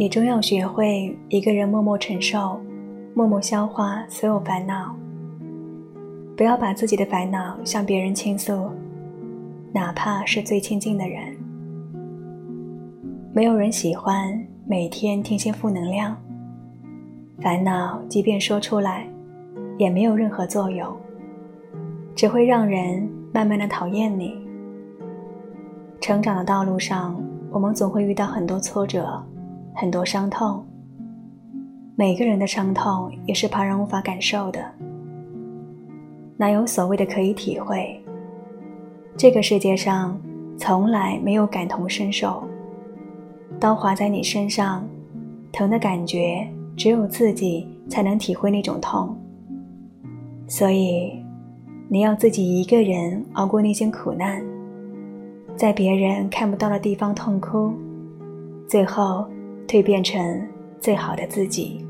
你终要学会一个人默默承受，默默消化所有烦恼。不要把自己的烦恼向别人倾诉，哪怕是最亲近的人。没有人喜欢每天听些负能量。烦恼即便说出来，也没有任何作用，只会让人慢慢的讨厌你。成长的道路上，我们总会遇到很多挫折，很多伤痛。每个人的伤痛也是旁人无法感受的，哪有所谓的可以体会？这个世界上从来没有感同身受。刀划在你身上，疼的感觉只有自己才能体会那种痛。所以，你要自己一个人熬过那些苦难，在别人看不到的地方痛哭，最后蜕变成最好的自己。